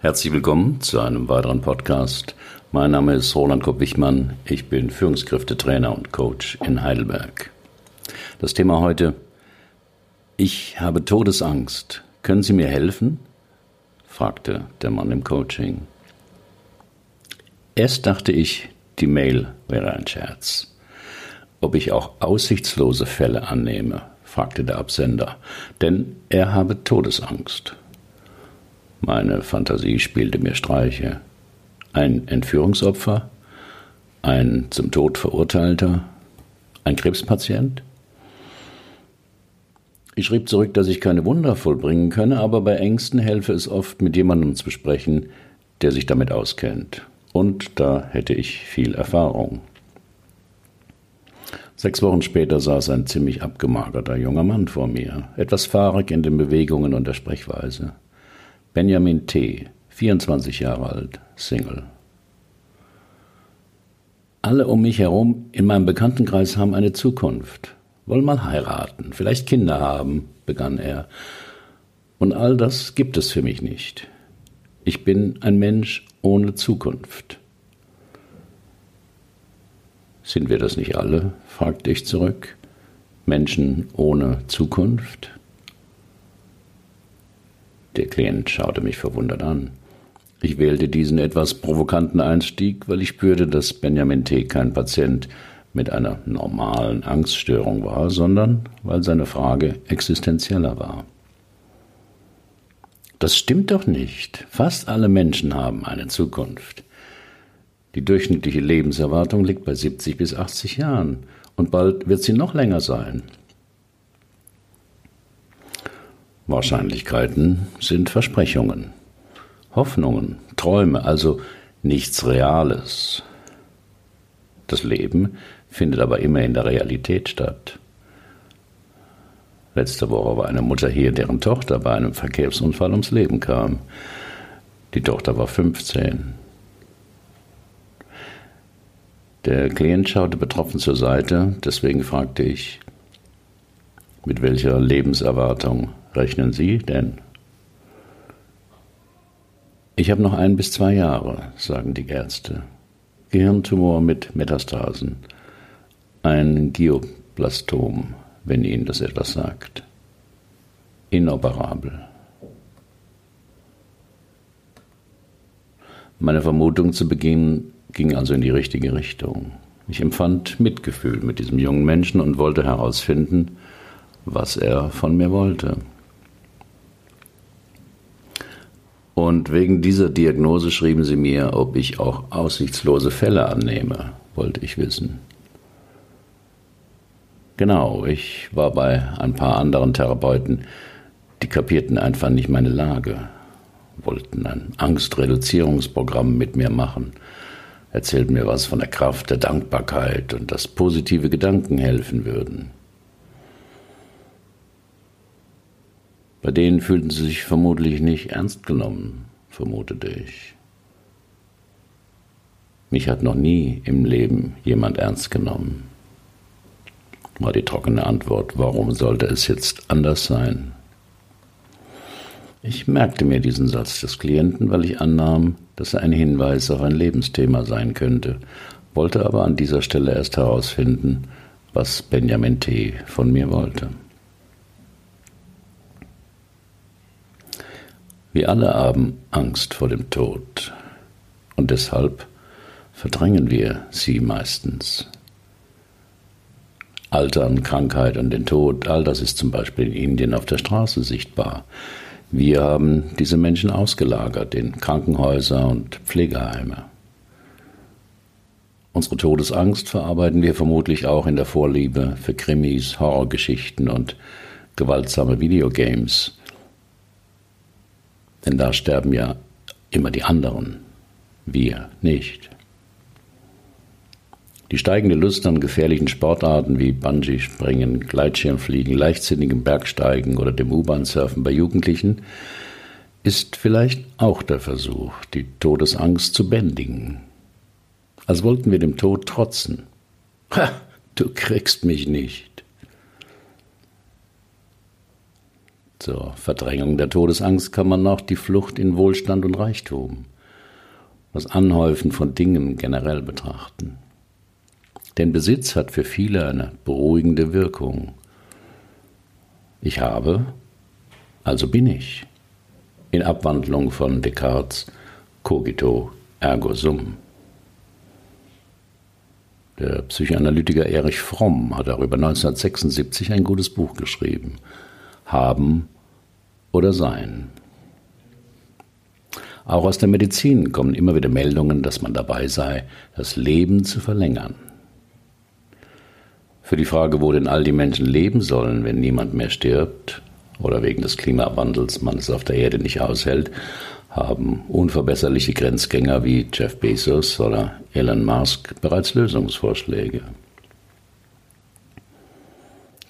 Herzlich willkommen zu einem weiteren Podcast. Mein Name ist Roland Kopp-Wichmann. Ich bin Führungskräftetrainer und Coach in Heidelberg. Das Thema heute: Ich habe Todesangst. Können Sie mir helfen? fragte der Mann im Coaching. Erst dachte ich, die Mail wäre ein Scherz. Ob ich auch aussichtslose Fälle annehme, fragte der Absender, denn er habe Todesangst. Meine Fantasie spielte mir Streiche. Ein Entführungsopfer? Ein zum Tod verurteilter? Ein Krebspatient? Ich schrieb zurück, dass ich keine Wunder vollbringen könne, aber bei Ängsten helfe es oft, mit jemandem zu sprechen, der sich damit auskennt. Und da hätte ich viel Erfahrung. Sechs Wochen später saß ein ziemlich abgemagerter junger Mann vor mir, etwas fahrig in den Bewegungen und der Sprechweise. Benjamin T., 24 Jahre alt, Single. Alle um mich herum in meinem Bekanntenkreis haben eine Zukunft, wollen mal heiraten, vielleicht Kinder haben, begann er. Und all das gibt es für mich nicht. Ich bin ein Mensch ohne Zukunft. Sind wir das nicht alle? fragte ich zurück. Menschen ohne Zukunft? Der Klient schaute mich verwundert an. Ich wählte diesen etwas provokanten Einstieg, weil ich spürte, dass Benjamin T. kein Patient mit einer normalen Angststörung war, sondern weil seine Frage existenzieller war. Das stimmt doch nicht. Fast alle Menschen haben eine Zukunft. Die durchschnittliche Lebenserwartung liegt bei 70 bis 80 Jahren und bald wird sie noch länger sein. Wahrscheinlichkeiten sind Versprechungen, Hoffnungen, Träume, also nichts Reales. Das Leben findet aber immer in der Realität statt. Letzte Woche war eine Mutter hier, deren Tochter bei einem Verkehrsunfall ums Leben kam. Die Tochter war 15. Der Klient schaute betroffen zur Seite, deswegen fragte ich, mit welcher Lebenserwartung rechnen Sie denn? Ich habe noch ein bis zwei Jahre, sagen die Ärzte. Gehirntumor mit Metastasen. Ein Geoblastom, wenn Ihnen das etwas sagt. Inoperabel. Meine Vermutung zu Beginn ging also in die richtige Richtung. Ich empfand Mitgefühl mit diesem jungen Menschen und wollte herausfinden, was er von mir wollte. Und wegen dieser Diagnose schrieben sie mir, ob ich auch aussichtslose Fälle annehme, wollte ich wissen. Genau, ich war bei ein paar anderen Therapeuten, die kapierten einfach nicht meine Lage, wollten ein Angstreduzierungsprogramm mit mir machen, erzählten mir was von der Kraft der Dankbarkeit und dass positive Gedanken helfen würden. Bei denen fühlten sie sich vermutlich nicht ernst genommen, vermutete ich. Mich hat noch nie im Leben jemand ernst genommen. War die trockene Antwort, warum sollte es jetzt anders sein? Ich merkte mir diesen Satz des Klienten, weil ich annahm, dass er ein Hinweis auf ein Lebensthema sein könnte, wollte aber an dieser Stelle erst herausfinden, was Benjamin T. von mir wollte. Wir alle haben Angst vor dem Tod und deshalb verdrängen wir sie meistens. Altern, Krankheit und den Tod, all das ist zum Beispiel in Indien auf der Straße sichtbar. Wir haben diese Menschen ausgelagert in Krankenhäuser und Pflegeheime. Unsere Todesangst verarbeiten wir vermutlich auch in der Vorliebe für Krimis, Horrorgeschichten und gewaltsame Videogames, denn da sterben ja immer die anderen, wir nicht. Die steigende Lust an gefährlichen Sportarten wie Bungee-Springen, Gleitschirmfliegen, leichtsinnigem Bergsteigen oder dem U-Bahn-Surfen bei Jugendlichen ist vielleicht auch der Versuch, die Todesangst zu bändigen. Als wollten wir dem Tod trotzen. Ha, du kriegst mich nicht. Zur Verdrängung der Todesangst kann man noch die Flucht in Wohlstand und Reichtum, das Anhäufen von Dingen generell betrachten. Denn Besitz hat für viele eine beruhigende Wirkung. Ich habe, also bin ich. In Abwandlung von Descartes cogito ergo sum. Der Psychoanalytiker Erich Fromm hat darüber 1976 ein gutes Buch geschrieben. Haben oder sein. Auch aus der Medizin kommen immer wieder Meldungen, dass man dabei sei, das Leben zu verlängern. Für die Frage, wo denn all die Menschen leben sollen, wenn niemand mehr stirbt oder wegen des Klimawandels man es auf der Erde nicht aushält, haben unverbesserliche Grenzgänger wie Jeff Bezos oder Elon Musk bereits Lösungsvorschläge.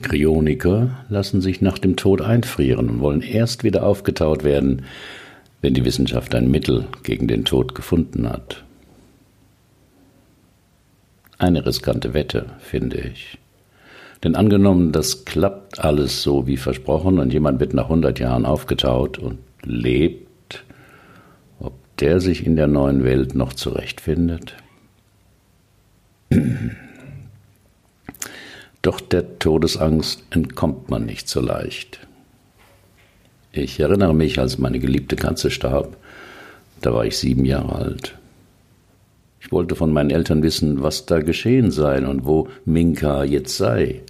Kryoniker lassen sich nach dem Tod einfrieren und wollen erst wieder aufgetaut werden, wenn die Wissenschaft ein Mittel gegen den Tod gefunden hat. Eine riskante Wette, finde ich. Denn angenommen, das klappt alles so wie versprochen und jemand wird nach 100 Jahren aufgetaut und lebt, ob der sich in der neuen Welt noch zurechtfindet? Doch der Todesangst entkommt man nicht so leicht. Ich erinnere mich, als meine geliebte Katze starb, da war ich sieben Jahre alt. Ich wollte von meinen Eltern wissen, was da geschehen sei und wo Minka jetzt sei.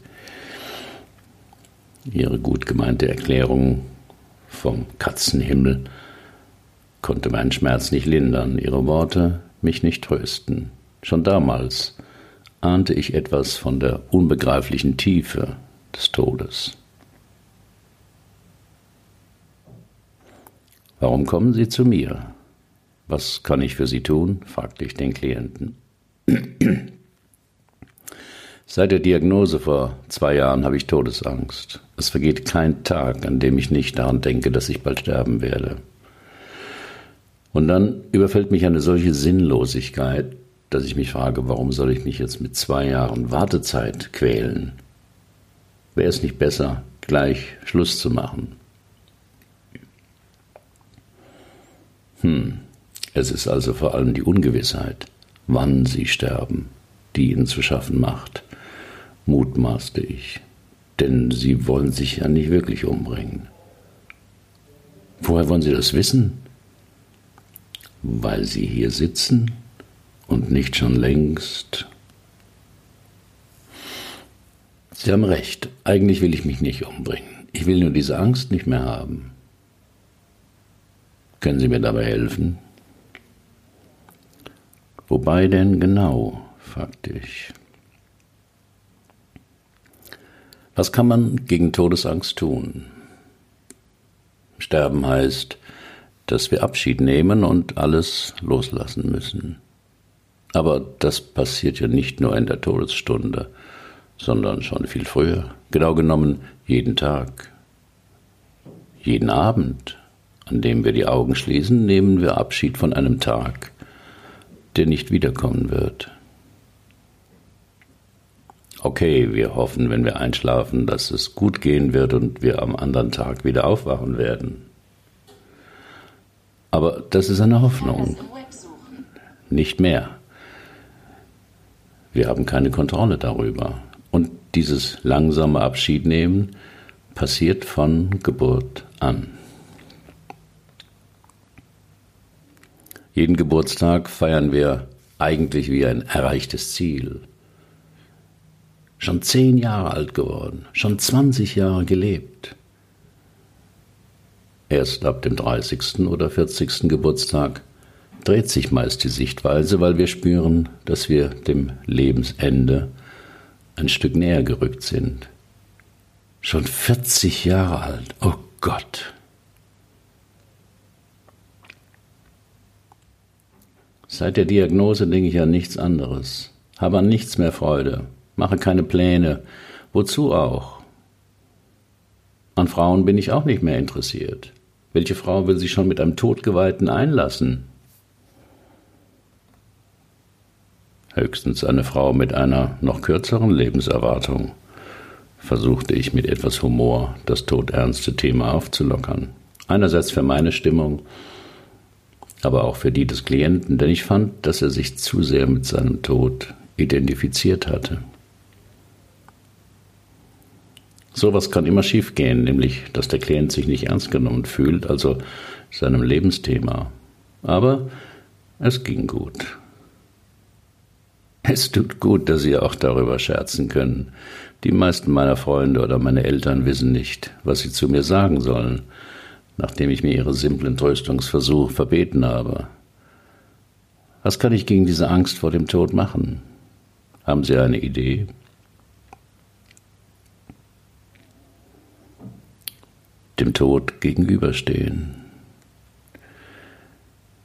Ihre gut gemeinte Erklärung vom Katzenhimmel konnte meinen Schmerz nicht lindern, ihre Worte mich nicht trösten. Schon damals ahnte ich etwas von der unbegreiflichen Tiefe des Todes. Warum kommen Sie zu mir? Was kann ich für Sie tun? fragte ich den Klienten. Seit der Diagnose vor zwei Jahren habe ich Todesangst. Es vergeht kein Tag, an dem ich nicht daran denke, dass ich bald sterben werde. Und dann überfällt mich eine solche Sinnlosigkeit, dass ich mich frage, warum soll ich mich jetzt mit zwei Jahren Wartezeit quälen? Wäre es nicht besser, gleich Schluss zu machen? Hm, es ist also vor allem die Ungewissheit, wann sie sterben, die ihnen zu schaffen macht, mutmaßte ich. Denn sie wollen sich ja nicht wirklich umbringen. Woher wollen sie das wissen? Weil sie hier sitzen und nicht schon längst. Sie haben recht, eigentlich will ich mich nicht umbringen. Ich will nur diese Angst nicht mehr haben. Können Sie mir dabei helfen? Wobei denn genau? fragte ich. Was kann man gegen Todesangst tun? Sterben heißt, dass wir Abschied nehmen und alles loslassen müssen. Aber das passiert ja nicht nur in der Todesstunde, sondern schon viel früher. Genau genommen jeden Tag. Jeden Abend, an dem wir die Augen schließen, nehmen wir Abschied von einem Tag, der nicht wiederkommen wird. Okay, wir hoffen, wenn wir einschlafen, dass es gut gehen wird und wir am anderen Tag wieder aufwachen werden. Aber das ist eine Hoffnung. Nicht mehr. Wir haben keine Kontrolle darüber. Und dieses langsame Abschiednehmen passiert von Geburt an. Jeden Geburtstag feiern wir eigentlich wie ein erreichtes Ziel. Schon zehn Jahre alt geworden, schon 20 Jahre gelebt. Erst ab dem 30. oder 40. Geburtstag dreht sich meist die Sichtweise, weil wir spüren, dass wir dem Lebensende ein Stück näher gerückt sind. Schon 40 Jahre alt, oh Gott. Seit der Diagnose denke ich an nichts anderes, habe an nichts mehr Freude, mache keine Pläne, wozu auch? An Frauen bin ich auch nicht mehr interessiert. Welche Frau will sich schon mit einem Todgeweihten einlassen? Höchstens eine Frau mit einer noch kürzeren Lebenserwartung. versuchte ich mit etwas Humor das todernste Thema aufzulockern. Einerseits für meine Stimmung, aber auch für die des Klienten, denn ich fand, dass er sich zu sehr mit seinem Tod identifiziert hatte. Sowas kann immer schiefgehen, nämlich dass der Klient sich nicht ernst genommen fühlt, also seinem Lebensthema. Aber es ging gut. Es tut gut, dass Sie auch darüber scherzen können. Die meisten meiner Freunde oder meine Eltern wissen nicht, was sie zu mir sagen sollen, nachdem ich mir ihre simplen Tröstungsversuche verbeten habe. Was kann ich gegen diese Angst vor dem Tod machen? Haben Sie eine Idee? Dem Tod gegenüberstehen.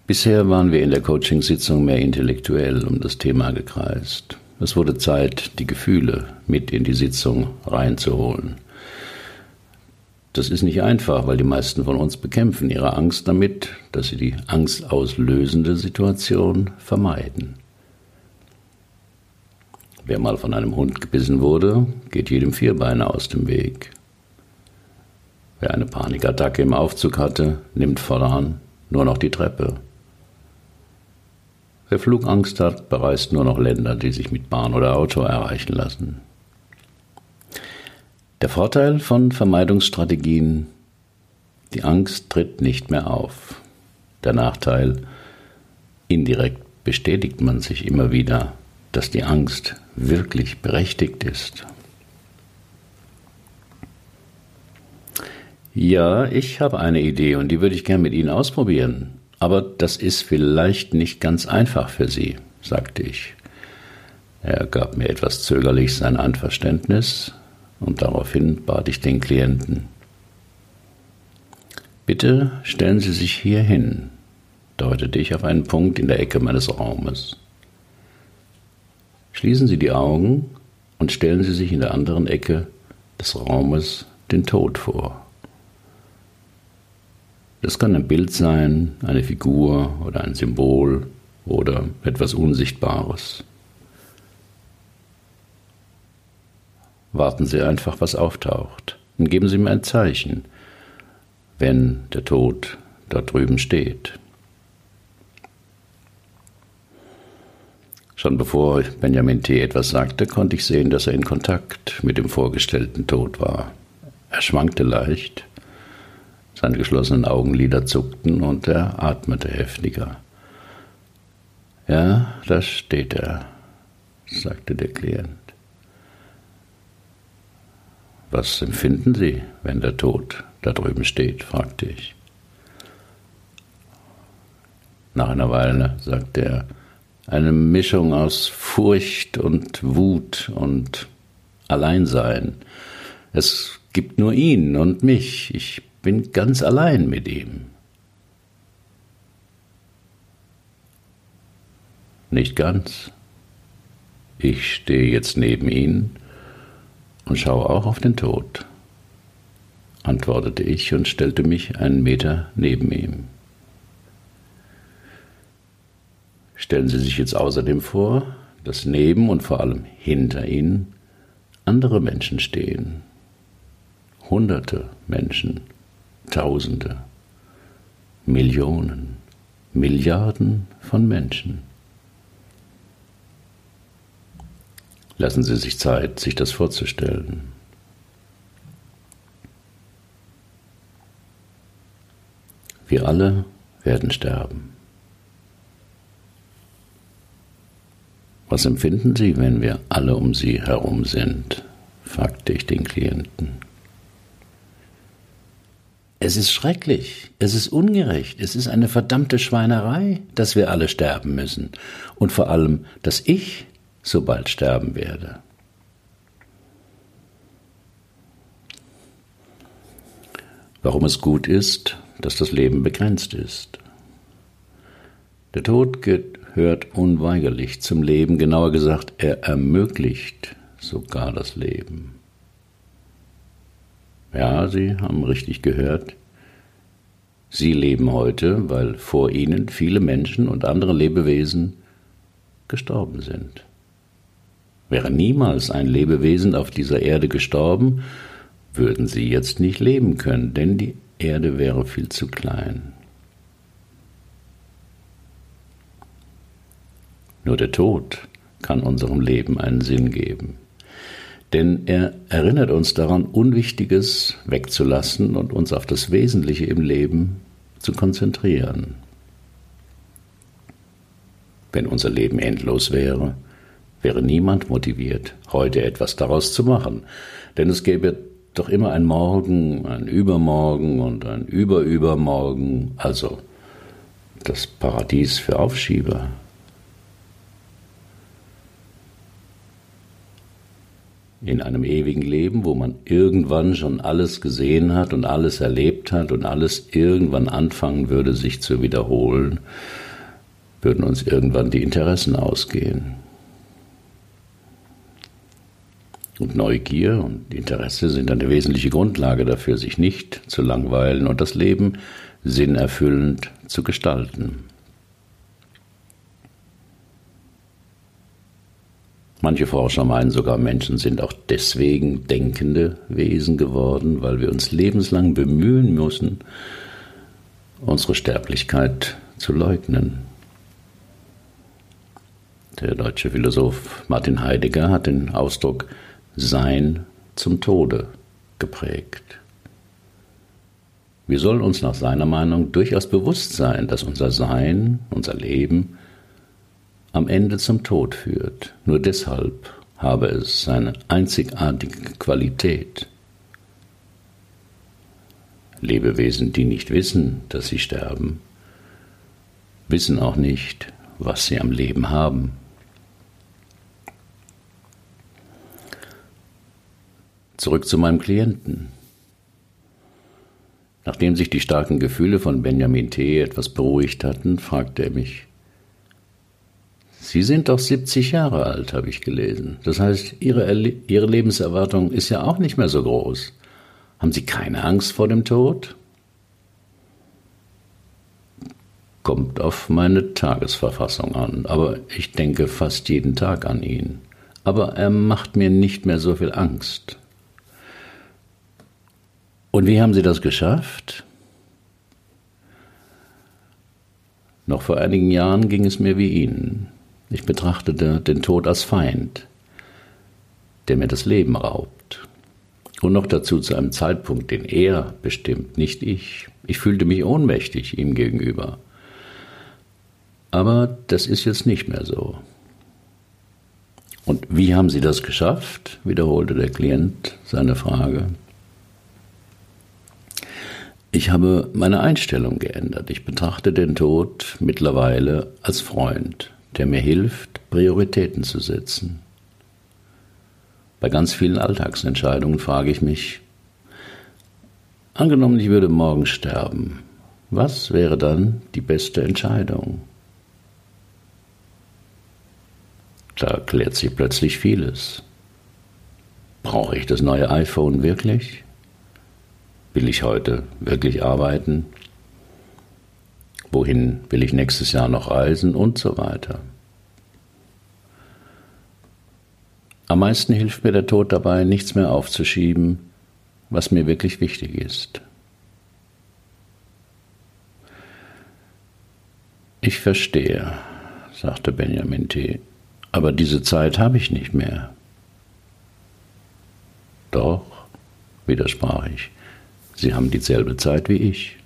Bisher waren wir in der Coachingsitzung mehr intellektuell um das Thema gekreist. Es wurde Zeit, die Gefühle mit in die Sitzung reinzuholen. Das ist nicht einfach, weil die meisten von uns bekämpfen ihre Angst damit, dass sie die angstauslösende Situation vermeiden. Wer mal von einem Hund gebissen wurde, geht jedem Vierbeiner aus dem Weg. Wer eine Panikattacke im Aufzug hatte, nimmt voran nur noch die Treppe. Wer Flugangst hat, bereist nur noch Länder, die sich mit Bahn oder Auto erreichen lassen. Der Vorteil von Vermeidungsstrategien, die Angst tritt nicht mehr auf. Der Nachteil, indirekt bestätigt man sich immer wieder, dass die Angst wirklich berechtigt ist. Ja, ich habe eine Idee und die würde ich gern mit Ihnen ausprobieren. Aber das ist vielleicht nicht ganz einfach für Sie, sagte ich. Er gab mir etwas zögerlich sein Einverständnis und daraufhin bat ich den Klienten. Bitte stellen Sie sich hier hin, deutete ich auf einen Punkt in der Ecke meines Raumes. Schließen Sie die Augen und stellen Sie sich in der anderen Ecke des Raumes den Tod vor. Das kann ein Bild sein, eine Figur oder ein Symbol oder etwas Unsichtbares. Warten Sie einfach, was auftaucht, und geben Sie mir ein Zeichen, wenn der Tod da drüben steht. Schon bevor Benjamin T. etwas sagte, konnte ich sehen, dass er in Kontakt mit dem vorgestellten Tod war. Er schwankte leicht, seine geschlossenen Augenlider zuckten und er atmete heftiger. Ja, da steht er, sagte der Klient. Was empfinden Sie, wenn der Tod da drüben steht? fragte ich. Nach einer Weile sagte er, eine Mischung aus Furcht und Wut und Alleinsein. Es gibt nur ihn und mich. Ich bin ganz allein mit ihm. Nicht ganz. Ich stehe jetzt neben ihm und schaue auch auf den Tod, antwortete ich und stellte mich einen Meter neben ihm. Stellen Sie sich jetzt außerdem vor, dass neben und vor allem hinter Ihnen andere Menschen stehen. Hunderte Menschen Tausende, Millionen, Milliarden von Menschen. Lassen Sie sich Zeit, sich das vorzustellen. Wir alle werden sterben. Was empfinden Sie, wenn wir alle um Sie herum sind? fragte ich den Klienten. Es ist schrecklich, es ist ungerecht, es ist eine verdammte Schweinerei, dass wir alle sterben müssen und vor allem, dass ich so bald sterben werde. Warum es gut ist, dass das Leben begrenzt ist. Der Tod gehört unweigerlich zum Leben, genauer gesagt, er ermöglicht sogar das Leben. Ja, Sie haben richtig gehört. Sie leben heute, weil vor Ihnen viele Menschen und andere Lebewesen gestorben sind. Wäre niemals ein Lebewesen auf dieser Erde gestorben, würden sie jetzt nicht leben können, denn die Erde wäre viel zu klein. Nur der Tod kann unserem Leben einen Sinn geben. Denn er erinnert uns daran, Unwichtiges wegzulassen und uns auf das Wesentliche im Leben zu konzentrieren. Wenn unser Leben endlos wäre, wäre niemand motiviert, heute etwas daraus zu machen. Denn es gäbe doch immer ein Morgen, ein Übermorgen und ein Überübermorgen, also das Paradies für Aufschieber. In einem ewigen Leben, wo man irgendwann schon alles gesehen hat und alles erlebt hat und alles irgendwann anfangen würde, sich zu wiederholen, würden uns irgendwann die Interessen ausgehen. Und Neugier und Interesse sind eine wesentliche Grundlage dafür, sich nicht zu langweilen und das Leben sinnerfüllend zu gestalten. Manche Forscher meinen sogar, Menschen sind auch deswegen denkende Wesen geworden, weil wir uns lebenslang bemühen müssen, unsere Sterblichkeit zu leugnen. Der deutsche Philosoph Martin Heidegger hat den Ausdruck Sein zum Tode geprägt. Wir sollen uns nach seiner Meinung durchaus bewusst sein, dass unser Sein, unser Leben am Ende zum Tod führt. Nur deshalb habe es seine einzigartige Qualität. Lebewesen, die nicht wissen, dass sie sterben, wissen auch nicht, was sie am Leben haben. Zurück zu meinem Klienten. Nachdem sich die starken Gefühle von Benjamin T. etwas beruhigt hatten, fragte er mich, Sie sind doch 70 Jahre alt, habe ich gelesen. Das heißt, Ihre, Ihre Lebenserwartung ist ja auch nicht mehr so groß. Haben Sie keine Angst vor dem Tod? Kommt auf meine Tagesverfassung an, aber ich denke fast jeden Tag an ihn. Aber er macht mir nicht mehr so viel Angst. Und wie haben Sie das geschafft? Noch vor einigen Jahren ging es mir wie Ihnen. Ich betrachtete den Tod als Feind, der mir das Leben raubt. Und noch dazu zu einem Zeitpunkt, den er bestimmt, nicht ich. Ich fühlte mich ohnmächtig ihm gegenüber. Aber das ist jetzt nicht mehr so. Und wie haben Sie das geschafft? wiederholte der Klient seine Frage. Ich habe meine Einstellung geändert. Ich betrachte den Tod mittlerweile als Freund, der mir hilft, Prioritäten zu setzen. Bei ganz vielen Alltagsentscheidungen frage ich mich, angenommen, ich würde morgen sterben, was wäre dann die beste Entscheidung? Da klärt sich plötzlich vieles. Brauche ich das neue iPhone wirklich? Will ich heute wirklich arbeiten? Wohin will ich nächstes Jahr noch reisen und so weiter? Am meisten hilft mir der Tod dabei, nichts mehr aufzuschieben, was mir wirklich wichtig ist. Ich verstehe, sagte Benjamin T., aber diese Zeit habe ich nicht mehr. Doch, widersprach ich, Sie haben dieselbe Zeit wie ich.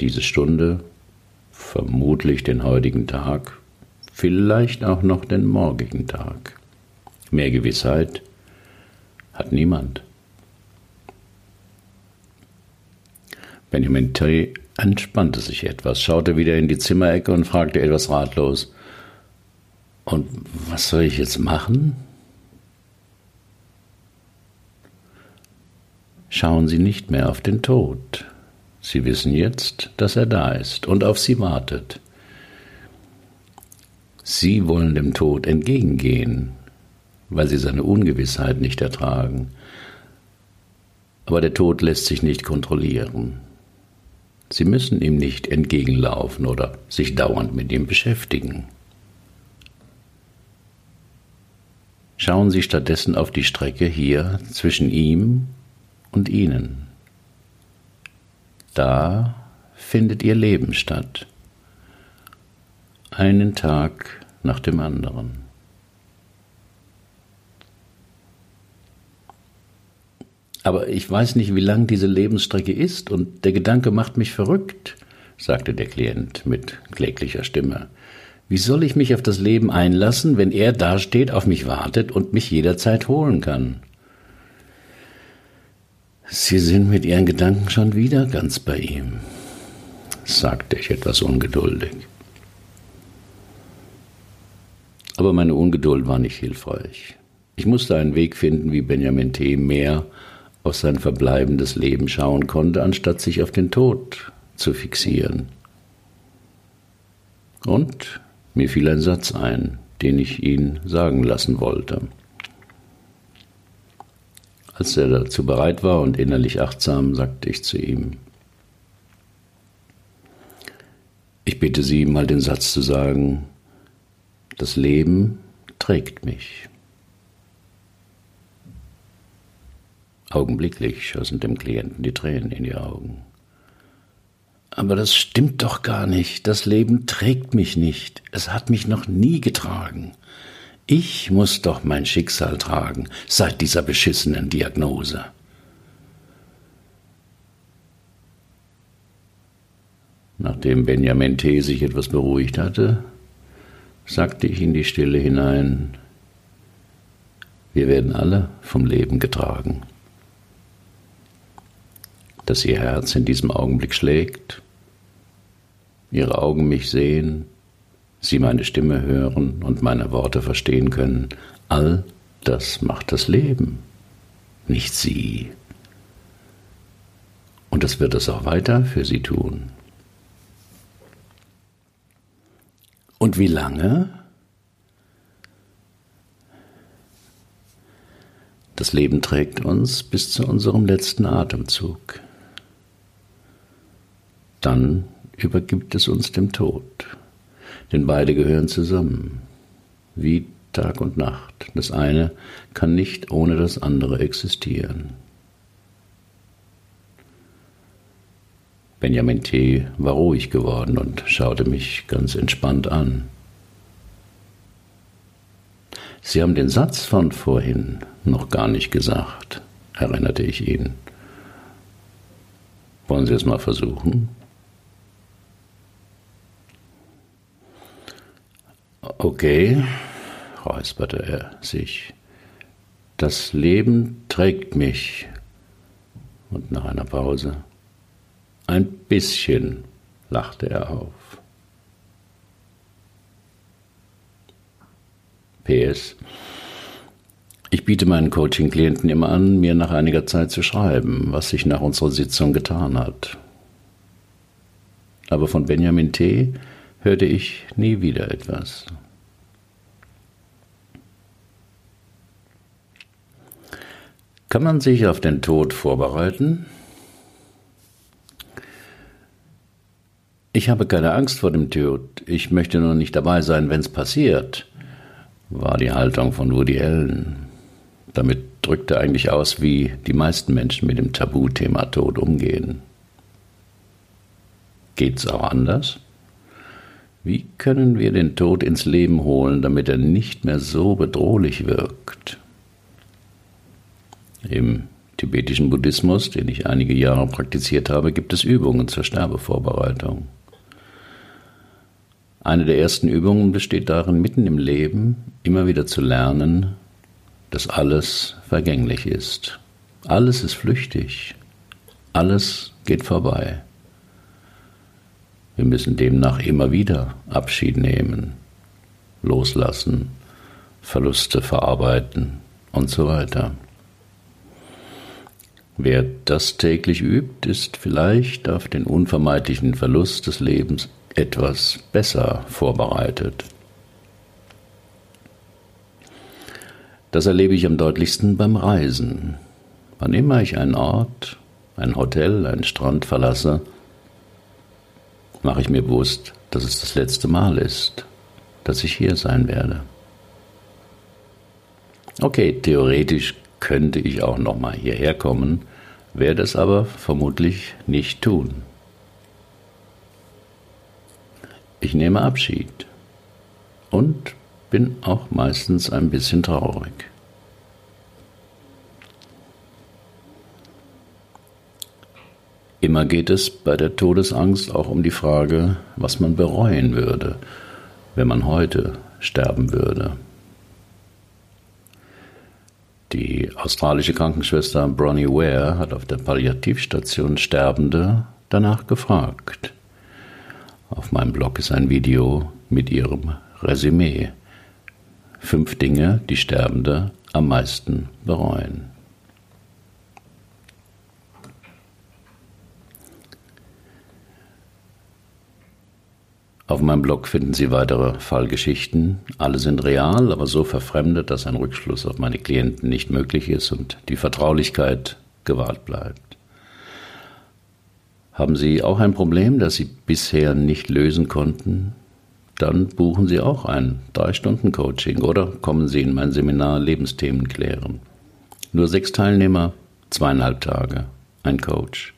Diese Stunde, vermutlich den heutigen Tag, vielleicht auch noch den morgigen Tag. Mehr Gewissheit hat niemand. Benjamin T. entspannte sich etwas, schaute wieder in die Zimmerecke und fragte etwas ratlos. Und was soll ich jetzt machen? schauen Sie nicht mehr auf den Tod. Sie wissen jetzt, dass er da ist und auf Sie wartet. Sie wollen dem Tod entgegengehen, weil Sie seine Ungewissheit nicht ertragen. Aber der Tod lässt sich nicht kontrollieren. Sie müssen ihm nicht entgegenlaufen oder sich dauernd mit ihm beschäftigen. schauen Sie stattdessen auf die Strecke hier zwischen ihm und Ihnen. Da findet Ihr Leben statt. Einen Tag nach dem anderen. Aber ich weiß nicht, wie lang diese Lebensstrecke ist, und der Gedanke macht mich verrückt, sagte der Klient mit kläglicher Stimme. Wie soll ich mich auf das Leben einlassen, wenn er dasteht, auf mich wartet und mich jederzeit holen kann? Sie sind mit Ihren Gedanken schon wieder ganz bei ihm, sagte ich etwas ungeduldig. Aber meine Ungeduld war nicht hilfreich. Ich musste einen Weg finden, wie Benjamin T. mehr auf sein verbleibendes Leben schauen konnte, anstatt sich auf den Tod zu fixieren. Und mir fiel ein Satz ein, den ich ihn sagen lassen wollte. Als er dazu bereit war und innerlich achtsam, sagte ich zu ihm, ich bitte Sie mal den Satz zu sagen, das Leben trägt mich. Augenblicklich schossen dem Klienten die Tränen in die Augen. Aber das stimmt doch gar nicht. Das Leben trägt mich nicht. Es hat mich noch nie getragen. Ich muss doch mein Schicksal tragen seit dieser beschissenen Diagnose. Nachdem Benjamin T. sich etwas beruhigt hatte, sagte ich in die Stille hinein, wir werden alle vom Leben getragen dass ihr Herz in diesem Augenblick schlägt, ihre Augen mich sehen, sie meine Stimme hören und meine Worte verstehen können, all das macht das Leben, nicht sie. Und das wird es auch weiter für sie tun. Und wie lange? Das Leben trägt uns bis zu unserem letzten Atemzug dann übergibt es uns dem Tod. Denn beide gehören zusammen, wie Tag und Nacht. Das eine kann nicht ohne das andere existieren. Benjamin T. war ruhig geworden und schaute mich ganz entspannt an. Sie haben den Satz von vorhin noch gar nicht gesagt, erinnerte ich ihn. Wollen Sie es mal versuchen? Okay, räusperte er sich. Das Leben trägt mich. Und nach einer Pause. Ein bisschen, lachte er auf. PS. Ich biete meinen Coaching-Klienten immer an, mir nach einiger Zeit zu schreiben, was sich nach unserer Sitzung getan hat. Aber von Benjamin T hörte ich nie wieder etwas. Kann man sich auf den Tod vorbereiten? Ich habe keine Angst vor dem Tod. Ich möchte nur nicht dabei sein, wenn es passiert, war die Haltung von Woody Allen. Damit drückte eigentlich aus, wie die meisten Menschen mit dem Tabuthema Tod umgehen. Geht's auch anders? Wie können wir den Tod ins Leben holen, damit er nicht mehr so bedrohlich wirkt? Im tibetischen Buddhismus, den ich einige Jahre praktiziert habe, gibt es Übungen zur Sterbevorbereitung. Eine der ersten Übungen besteht darin, mitten im Leben immer wieder zu lernen, dass alles vergänglich ist. Alles ist flüchtig. Alles geht vorbei. Wir müssen demnach immer wieder Abschied nehmen, loslassen, Verluste verarbeiten und so weiter. Wer das täglich übt, ist vielleicht auf den unvermeidlichen Verlust des Lebens etwas besser vorbereitet. Das erlebe ich am deutlichsten beim Reisen. Wann immer ich einen Ort, ein Hotel, einen Strand verlasse, mache ich mir bewusst, dass es das letzte Mal ist, dass ich hier sein werde. Okay, theoretisch könnte ich auch noch mal hierher kommen, werde es aber vermutlich nicht tun. Ich nehme Abschied und bin auch meistens ein bisschen traurig. Immer geht es bei der Todesangst auch um die Frage, was man bereuen würde, wenn man heute sterben würde. Die australische Krankenschwester Bronnie Ware hat auf der Palliativstation Sterbende danach gefragt. Auf meinem Blog ist ein Video mit ihrem Resümee. Fünf Dinge, die Sterbende am meisten bereuen. Auf meinem Blog finden Sie weitere Fallgeschichten. Alle sind real, aber so verfremdet, dass ein Rückschluss auf meine Klienten nicht möglich ist und die Vertraulichkeit gewahrt bleibt. Haben Sie auch ein Problem, das Sie bisher nicht lösen konnten? Dann buchen Sie auch ein 3-Stunden-Coaching oder kommen Sie in mein Seminar Lebensthemen klären. Nur sechs Teilnehmer, zweieinhalb Tage, ein Coach.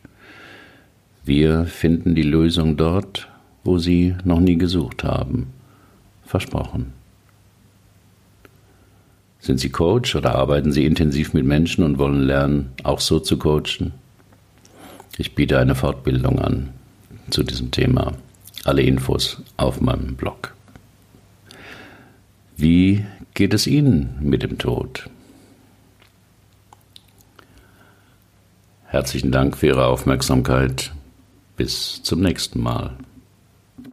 Wir finden die Lösung dort, wo sie noch nie gesucht haben. Versprochen. Sind Sie Coach oder arbeiten Sie intensiv mit Menschen und wollen lernen, auch so zu coachen? Ich biete eine Fortbildung an zu diesem Thema. Alle Infos auf meinem Blog. Wie geht es Ihnen mit dem Tod? Herzlichen Dank für Ihre Aufmerksamkeit. Bis zum nächsten Mal.